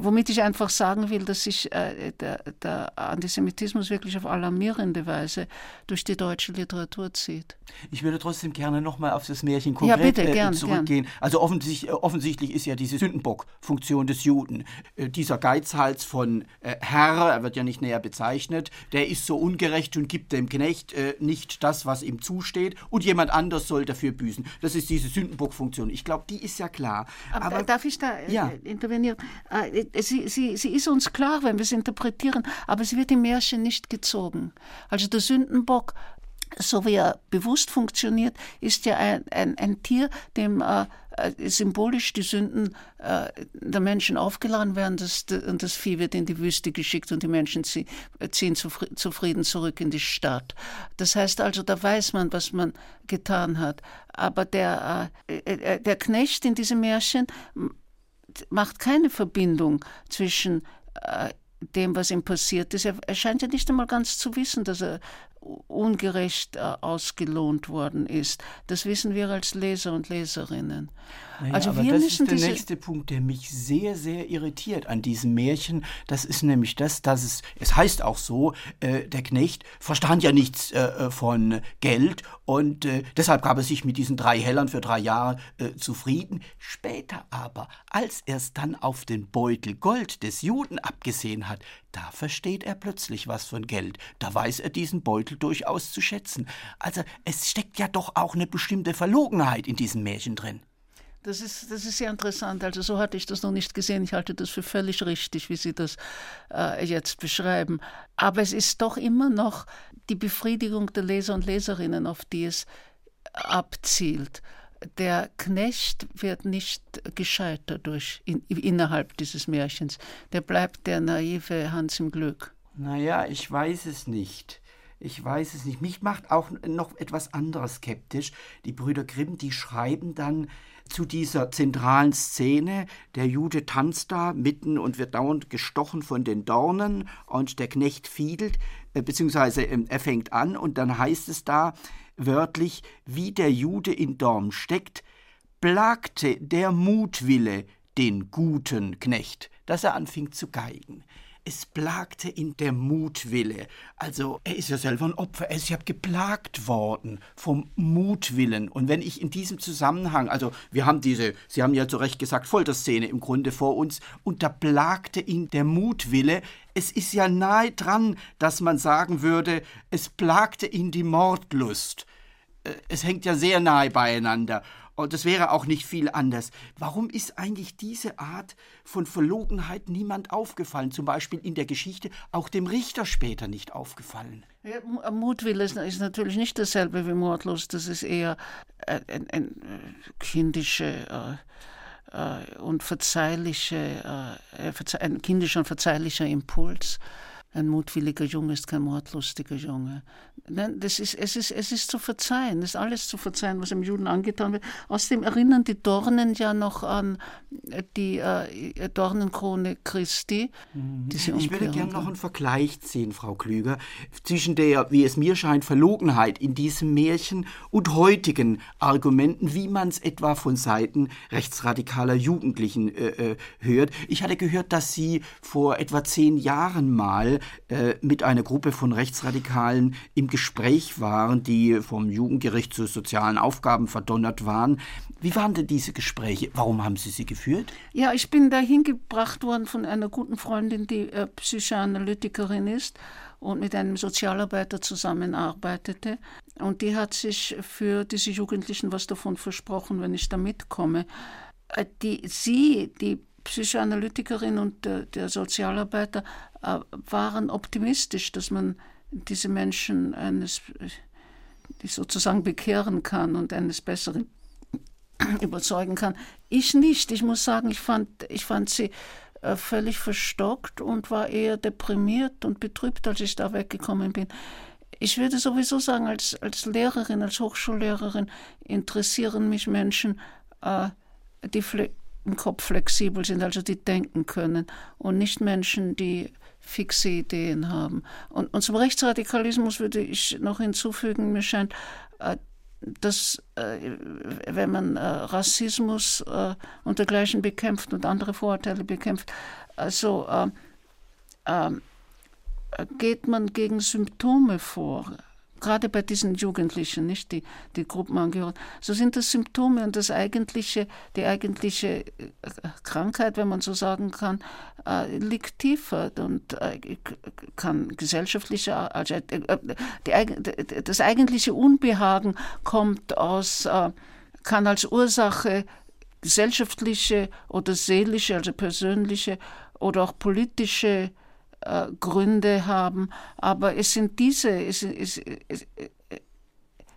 womit ich einfach sagen will, dass sich äh, der, der, Antisemitismus wirklich auf alarmierende Weise durch die deutsche Literatur zieht. Ich würde trotzdem gerne nochmal auf das Märchen konkret ja, bitte, gern, zurückgehen. Gern. Also offensichtlich, äh, offensichtlich, ist ja diese Sündenbock-Funktion des Juden. Äh, dieser Geizhals von äh, Herr, er wird ja nicht näher bezeichnet, der ist so ungerecht und gibt dem Knecht äh, nicht das, was ihm zusteht und jemand anders soll dafür büßen. Das ist diese Sündenbock-Funktion. Ich glaube, die ist ja klar. Aber, Aber darf ich da ja. intervenieren? Äh, sie, sie, sie ist uns klar, wenn wir es interpretieren, aber sie wird im Märchen nicht gezogen. Also der Sündenbock so wie er bewusst funktioniert, ist ja ein, ein, ein Tier, dem äh, äh symbolisch die Sünden äh, der Menschen aufgeladen werden das, und das Vieh wird in die Wüste geschickt und die Menschen ziehen, ziehen zufrieden zurück in die Stadt. Das heißt also, da weiß man, was man getan hat. Aber der, äh, äh der Knecht in diesem Märchen macht keine Verbindung zwischen äh, dem, was ihm passiert ist. Er, er, scheint ja nicht einmal ganz zu wissen, dass er ungerecht äh, ausgelohnt worden ist. Das wissen wir als Leser und Leserinnen. Naja, also aber das ist der nächste Punkt, der mich sehr, sehr irritiert an diesem Märchen. Das ist nämlich das, dass es, es heißt auch so, äh, der Knecht verstand ja nichts äh, äh von Geld und äh, deshalb gab er sich mit diesen drei Hellern für drei Jahre äh, zufrieden. Später aber, als er es dann auf den Beutel Gold des Juden abgesehen hat, da versteht er plötzlich was von Geld. Da weiß er diesen Beutel durchaus zu schätzen. Also es steckt ja doch auch eine bestimmte Verlogenheit in diesem Märchen drin. Das ist, das ist sehr interessant. Also so hatte ich das noch nicht gesehen. Ich halte das für völlig richtig, wie Sie das äh, jetzt beschreiben. Aber es ist doch immer noch die Befriedigung der Leser und Leserinnen, auf die es abzielt. Der Knecht wird nicht gescheitert durch, in, innerhalb dieses Märchens. Der bleibt der naive Hans im Glück. Naja, ich weiß es nicht. Ich weiß es nicht. Mich macht auch noch etwas anderes skeptisch. Die Brüder Grimm, die schreiben dann zu dieser zentralen Szene. Der Jude tanzt da mitten und wird dauernd gestochen von den Dornen und der Knecht fiedelt, äh, beziehungsweise ähm, er fängt an und dann heißt es da wörtlich, wie der Jude in Dorn steckt, plagte der Mutwille den guten Knecht, dass er anfing zu geigen. Es plagte ihn der Mutwille. Also er ist ja selber ein Opfer. Er ist ja geplagt worden vom Mutwillen. Und wenn ich in diesem Zusammenhang, also wir haben diese, Sie haben ja zu Recht gesagt, Folterszene im Grunde vor uns, und da plagte ihn der Mutwille. Es ist ja nahe dran, dass man sagen würde, es plagte ihn die Mordlust. Äh, es hängt ja sehr nahe beieinander. Und es wäre auch nicht viel anders. Warum ist eigentlich diese Art von Verlogenheit niemand aufgefallen? Zum Beispiel in der Geschichte auch dem Richter später nicht aufgefallen. Ja, Mutwille ist, ist, natürlich nicht dasselbe wie Mordlust. Das ist eher ein, ein, ein äh, kindische äh, äh, und verzeihliche, äh, ein kindischer und verzeihlicher Impuls. Ein mutwilliger Junge ist kein mordlustiger Junge. Nein, das ist, es, ist, es ist zu verzeihen, es ist alles zu verzeihen, was dem Juden angetan wird. Außerdem erinnern die Dornen ja noch an die äh, Dornenkrone Christi. Mhm. ich würde gerne noch einen Vergleich ziehen, Frau Klüger, zwischen der, wie es mir scheint, Verlogenheit in diesem Märchen und heutigen Argumenten, wie man es etwa von Seiten rechtsradikaler Jugendlichen äh, äh, hört. Ich hatte gehört, dass Sie vor etwa zehn Jahren mal äh, mit einer Gruppe von Rechtsradikalen im Gespräch waren, die vom Jugendgericht zu sozialen Aufgaben verdonnert waren. Wie waren denn diese Gespräche? Warum haben Sie sie geführt? Ja, ich bin dahin gebracht worden von einer guten Freundin, die äh, Psychoanalytikerin ist und mit einem Sozialarbeiter zusammenarbeitete. Und die hat sich für diese Jugendlichen was davon versprochen, wenn ich da mitkomme. Äh, die, sie, die Psychoanalytikerin und der, der Sozialarbeiter äh, waren optimistisch, dass man diese Menschen eines die sozusagen bekehren kann und eines Besseren [CLEARS THROAT] überzeugen kann. Ich nicht. Ich muss sagen, ich fand, ich fand sie äh, völlig verstockt und war eher deprimiert und betrübt, als ich da weggekommen bin. Ich würde sowieso sagen, als, als Lehrerin, als Hochschullehrerin interessieren mich Menschen, äh, die im Kopf flexibel sind, also die denken können und nicht Menschen, die fixe Ideen haben. Und, und zum Rechtsradikalismus würde ich noch hinzufügen, mir scheint, äh, dass äh, wenn man äh, Rassismus und dergleichen bekämpft und andere Vorurteile bekämpft, also geht man gegen Symptome vor gerade bei diesen Jugendlichen, nicht die, die Gruppenangehörigen, so sind das Symptome und das eigentliche, die eigentliche äh, Krankheit, wenn man so sagen kann, äh, liegt tiefer und äh, kann gesellschaftliche, also die, das eigentliche Unbehagen kommt aus, kann als Ursache gesellschaftliche oder seelische, also persönliche oder auch politische äh, Gründe haben, aber es sind diese, es, es, es,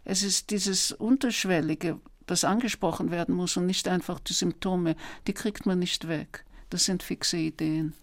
es ist dieses Unterschwellige, das angesprochen werden muss und nicht einfach die Symptome, die kriegt man nicht weg. Das sind fixe Ideen.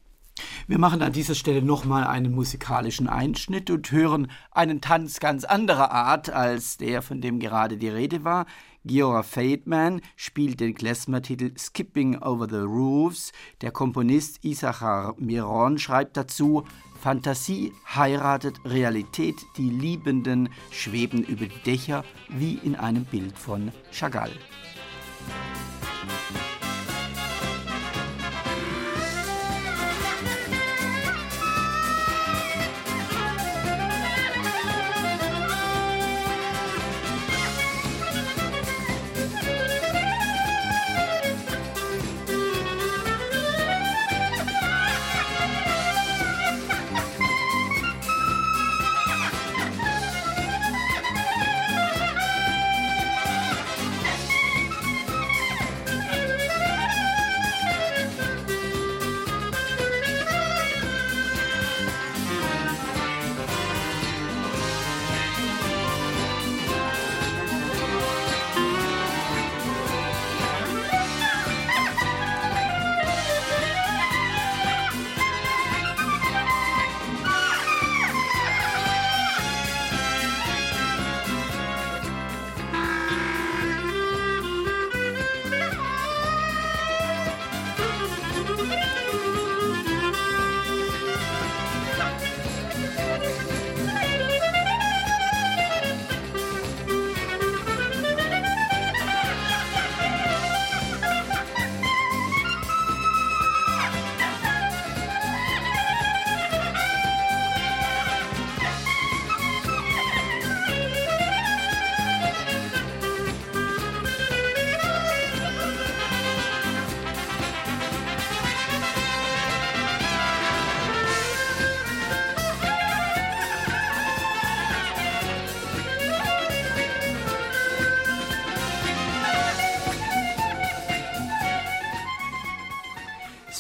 Wir machen an dieser Stelle nochmal einen musikalischen Einschnitt und hören einen Tanz ganz anderer Art als der, von dem gerade die Rede war. Giora Feldman spielt den Klezmer-Titel Skipping Over the Roofs. Der Komponist Isachar Miron schreibt dazu, Fantasie heiratet Realität, die Liebenden schweben über die Dächer wie in einem Bild von Chagall.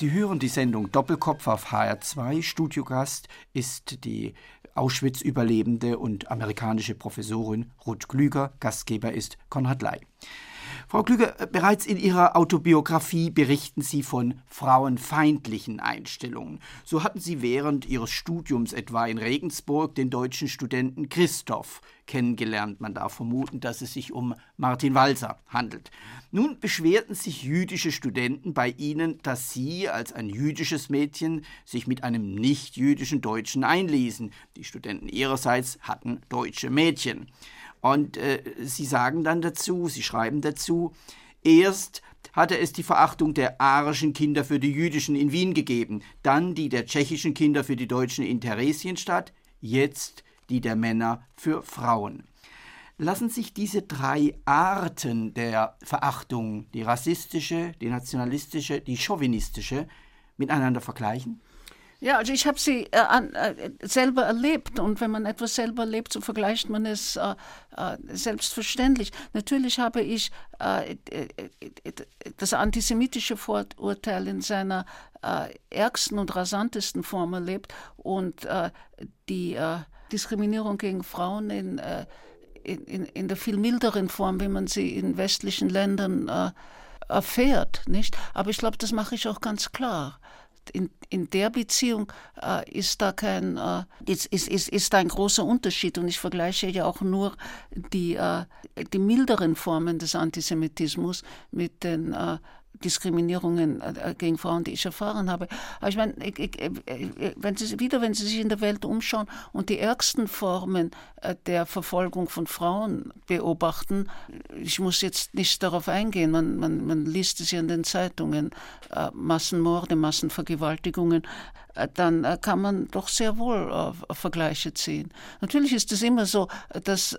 Sie hören die Sendung Doppelkopf auf HR2. Studiogast ist die Auschwitz-Überlebende und amerikanische Professorin Ruth Klüger. Gastgeber ist Konrad Ley. Frau Klüger, äh, bereits in Ihrer Autobiografie berichten Sie von frauenfeindlichen Einstellungen. So hatten Sie während Ihres Studiums etwa in Regensburg den deutschen Studenten Christoph kennengelernt. Man darf vermuten, dass es sich um Martin Walser handelt. Nun beschwerten sich jüdische Studenten bei Ihnen, dass Sie als ein jüdisches Mädchen sich mit einem nicht-jüdischen Deutschen einließen. Die Studenten ihrerseits hatten deutsche Mädchen. Und äh, sie sagen dann dazu, sie schreiben dazu, erst hatte es die Verachtung der arischen Kinder für die jüdischen in Wien gegeben, dann die der tschechischen Kinder für die Deutschen in Theresienstadt, jetzt die der Männer für Frauen. Lassen sich diese drei Arten der Verachtung, die rassistische, die nationalistische, die chauvinistische, miteinander vergleichen? Ja, also ich habe sie äh, an, äh, selber erlebt und wenn man etwas selber erlebt, so vergleicht man es äh, äh selbstverständlich. Natürlich habe ich äh, äh, das antisemitische Vorurteil in seiner ärgsten und rasantesten Form erlebt und die Diskriminierung gegen Frauen in, in, in, der viel milderen Form, wie man sie in westlichen Ländern erfährt. Nicht? Aber ich glaube, das mache ich auch ganz klar in, in der Beziehung äh, ist da kein äh, ist, ist, ist, ist da ein großer Unterschied. Und ich vergleiche ja auch nur die, äh, die milderen Formen des Antisemitismus mit den äh, Diskriminierungen äh, äh, gegen Frauen, die ich erfahren habe. Aber ich meine, ich, ich, äh, wenn Sie, wieder, wenn Sie sich in der Welt umschauen und die ärgsten Formen der Verfolgung von Frauen beobachten, ich muss jetzt nicht darauf eingehen, man, man, man liest es ja in den Zeitungen, Massenmorde, Massenvergewaltigungen, dann kann man doch sehr wohl Vergleiche ziehen. Natürlich ist es immer so, dass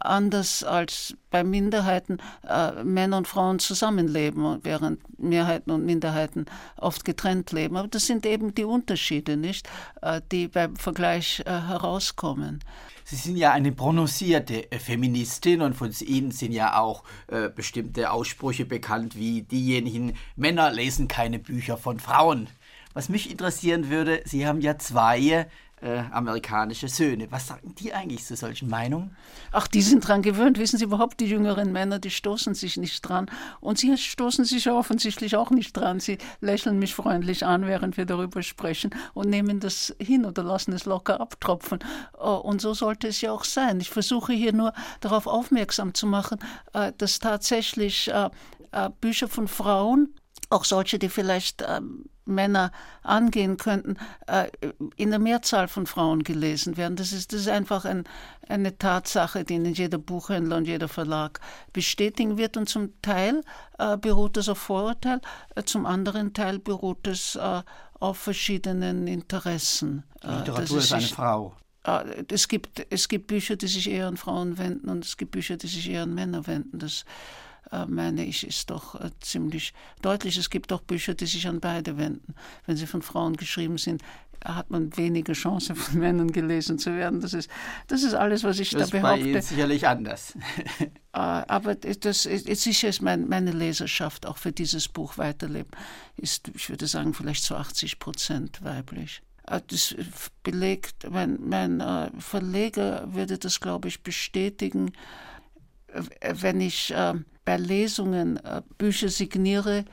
anders als bei Minderheiten äh, Männer und Frauen zusammenleben, während Mehrheiten und Minderheiten oft getrennt leben. Aber das sind eben die Unterschiede, nicht, äh, die beim Vergleich äh, herauskommen. Sie sind ja eine prononcierte Feministin und von Ihnen sind ja auch äh, bestimmte Aussprüche bekannt, wie diejenigen Männer lesen keine Bücher von Frauen. Was mich interessieren würde, Sie haben ja zwei äh, amerikanische Söhne. Was sagen die eigentlich zu solchen Meinungen? Ach, die sind dran gewöhnt. Wissen Sie überhaupt, die jüngeren Männer, die stoßen sich nicht dran. Und sie stoßen sich offensichtlich auch nicht dran. Sie lächeln mich freundlich an, während wir darüber sprechen und nehmen das hin oder lassen es locker abtropfen. Äh, und so sollte es ja auch sein. Ich versuche hier nur darauf aufmerksam zu machen, äh, dass tatsächlich äh, Bücher von Frauen, auch solche, die vielleicht ähm, Männer angehen könnten, äh, in der Mehrzahl von Frauen gelesen werden. Das ist, das ist einfach ein, eine Tatsache, die in jeder Buchhändler und jeder Verlag bestätigen wird. Und zum Teil äh, beruht das auf Vorurteil, äh, zum anderen Teil beruht es äh, auf verschiedenen Interessen. Äh, Literatur ist, eine Frau. Äh, es gibt, es gibt Bücher, die sich eher an Frauen wenden und es gibt Bücher, die sich eher an Männer wenden. Das äh, meine ich, ist doch äh, ziemlich deutlich. Es gibt auch Bücher, die sich an beide wenden. Wenn sie von Frauen geschrieben sind, hat man weniger Chance, von Männern gelesen zu werden. Das ist, das ist alles, was ich das da behaupte. Das ist sicherlich anders. Äh, aber das ist, sicher ist mein, meine Leserschaft auch für dieses Buch weiterleben, ist, ich würde sagen, vielleicht zu 80 Prozent weiblich. Das belegt, mein, mein Verleger würde das, glaube ich, bestätigen, wenn ich bei Lesungen äh, Bücher signiere,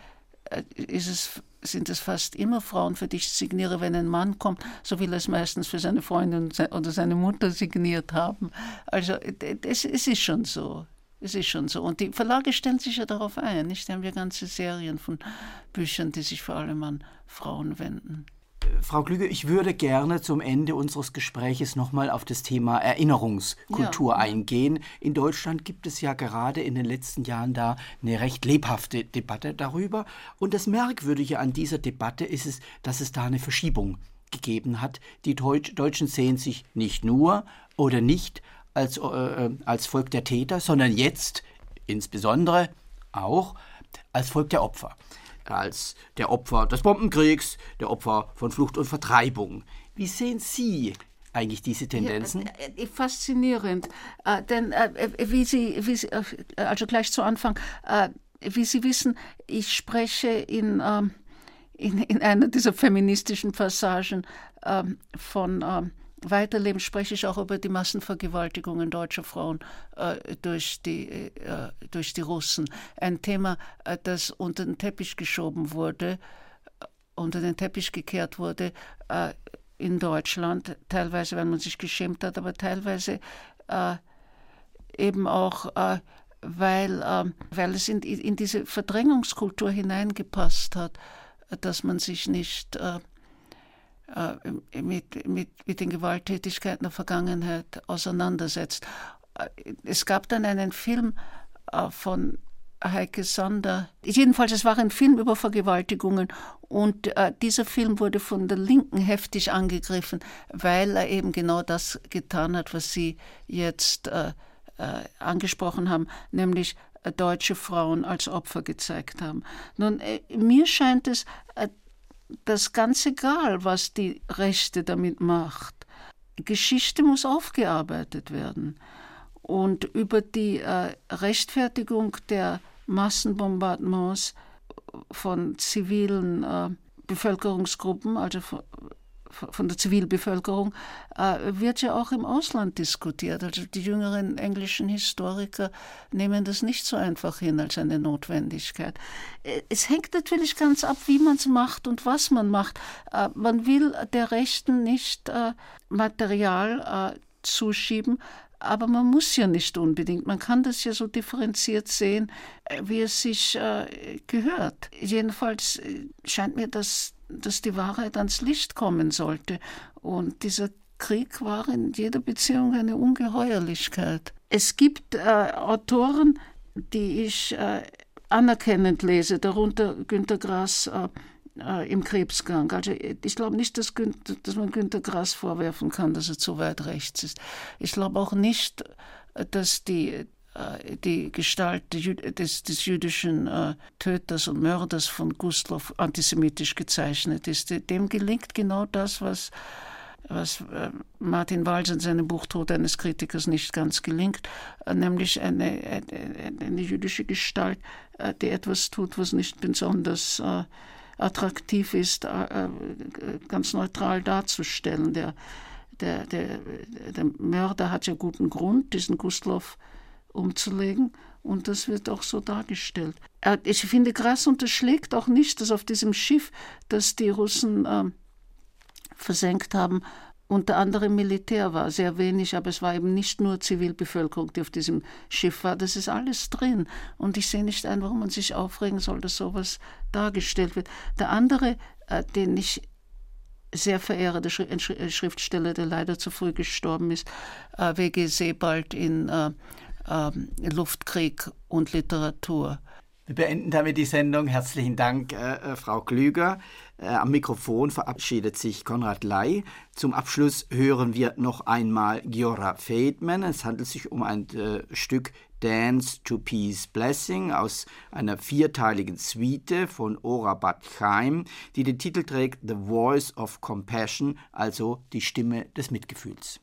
äh, es, sind es fast immer Frauen, für die ich signiere. Wenn ein Mann kommt, so will er es meistens für seine Freundin oder seine Mutter signiert haben. Also es, es ist schon so. Es ist schon so. Und die Verlage stellen sich ja darauf ein. Nicht? Da haben wir ganze Serien von Büchern, die sich vor allem an Frauen wenden. Frau Klüge, ich würde gerne zum Ende unseres Gespräches nochmal auf das Thema Erinnerungskultur ja. eingehen. In Deutschland gibt es ja gerade in den letzten Jahren da eine recht lebhafte Debatte darüber. Und das Merkwürdige an dieser Debatte ist es, dass es da eine Verschiebung gegeben hat. Die Deutschen sehen sich nicht nur oder nicht als, äh, äh, als Volk der Täter, sondern jetzt insbesondere auch als Volk der Opfer als der Opfer des Bombenkriegs, der Opfer von Flucht und Vertreibung. Wie sehen Sie eigentlich diese Tendenzen? Ja, äh, äh, faszinierend, äh, denn äh, wie Sie, wie Sie, äh, also gleich zu Anfang, äh, wie Sie wissen, ich spreche in, ähm, in, in einer dieser feministischen Passagen ähm, von ähm, Weiterleben spreche ich auch über die Massenvergewaltigungen deutscher Frauen äh, durch, die, äh, durch die Russen. Ein Thema, äh, das unter den Teppich geschoben wurde, äh, unter den Teppich gekehrt wurde äh, in Deutschland, teilweise, weil man sich geschämt hat, aber teilweise äh, eben auch, weil, weil es in, in diese Verdrängungskultur hineingepasst hat, dass man sich nicht äh, mit, mit, mit den Gewalttätigkeiten der Vergangenheit auseinandersetzt. Äh, es gab dann einen Film äh, von Heike Sander. Jedenfalls, es war ein Film über Vergewaltigungen und dieser Film wurde von der Linken heftig angegriffen, weil er eben genau das getan hat, was Sie jetzt angesprochen haben, nämlich deutsche Frauen als Opfer gezeigt haben. Nun, mir scheint es, das ganz egal, was die Rechte damit macht. Geschichte muss aufgearbeitet werden. Und über die äh, Rechtfertigung der Massenbombardements von zivilen äh, Bevölkerungsgruppen, also von, von der Zivilbevölkerung, äh, wird ja auch im Ausland diskutiert. Also die jüngeren englischen Historiker nehmen das nicht so einfach hin als eine Notwendigkeit. Äh, es hängt natürlich ganz ab, wie man es macht und was man macht. Äh, man will der Rechten nicht Material zuschieben, aber man muss ja nicht unbedingt. Man kann das ja so differenziert sehen, wie es sich äh, gehört. Jedenfalls scheint mir das dass die Wahrheit ans Licht kommen sollte. Und dieser Krieg war in jeder Beziehung eine Ungeheuerlichkeit. Es gibt äh, Autoren, die ich äh, anerkennend lese, darunter Günter Grass äh, äh im Krebsgang. Also ich glaube nicht, dass, Günter, dass man Günter Grass vorwerfen kann, dass er zu weit rechts ist. Ich glaube auch nicht, dass die äh, die Gestalt des, des jüdischen äh, Töters und Mörders von Gustloff antisemitisch gezeichnet ist. Dem gelingt genau das, was, was äh, Martin Walls in seinem Buch Tod eines Kritikers nicht ganz gelingt, nämlich eine, eine, eine jüdische Gestalt, die etwas tut, was nicht besonders attraktiv ist, ganz neutral darzustellen. Der, der, der, der Mörder hat ja guten Grund, diesen Gustloff umzulegen. Und das wird auch so dargestellt. Ich finde, Grass unterschlägt auch nicht, dass auf diesem Schiff, das die Russen äh, versenkt haben, unter anderem Militär war, sehr wenig, aber es war eben nicht nur Zivilbevölkerung, die auf diesem Schiff war. Das ist alles drin. Und ich sehe nicht ein, warum man sich aufregen soll, dass sowas dargestellt wird. Der andere, äh, den ich sehr verehre, der Schriftsteller, der leider zu früh gestorben ist, äh, W.G. Sebald in äh, ähm, Luftkrieg und Literatur. Wir beenden damit die Sendung. Herzlichen Dank, äh, äh, Frau Klüger. Äh, am Mikrofon verabschiedet sich Konrad Ley. Zum Abschluss hören wir noch einmal Giora Feldman. Es handelt sich um ein äh, Stück Dance to Peace Blessing aus einer vierteiligen Suite von Ora Bat Chaim, die den Titel trägt The Voice of Compassion, also die Stimme des Mitgefühls.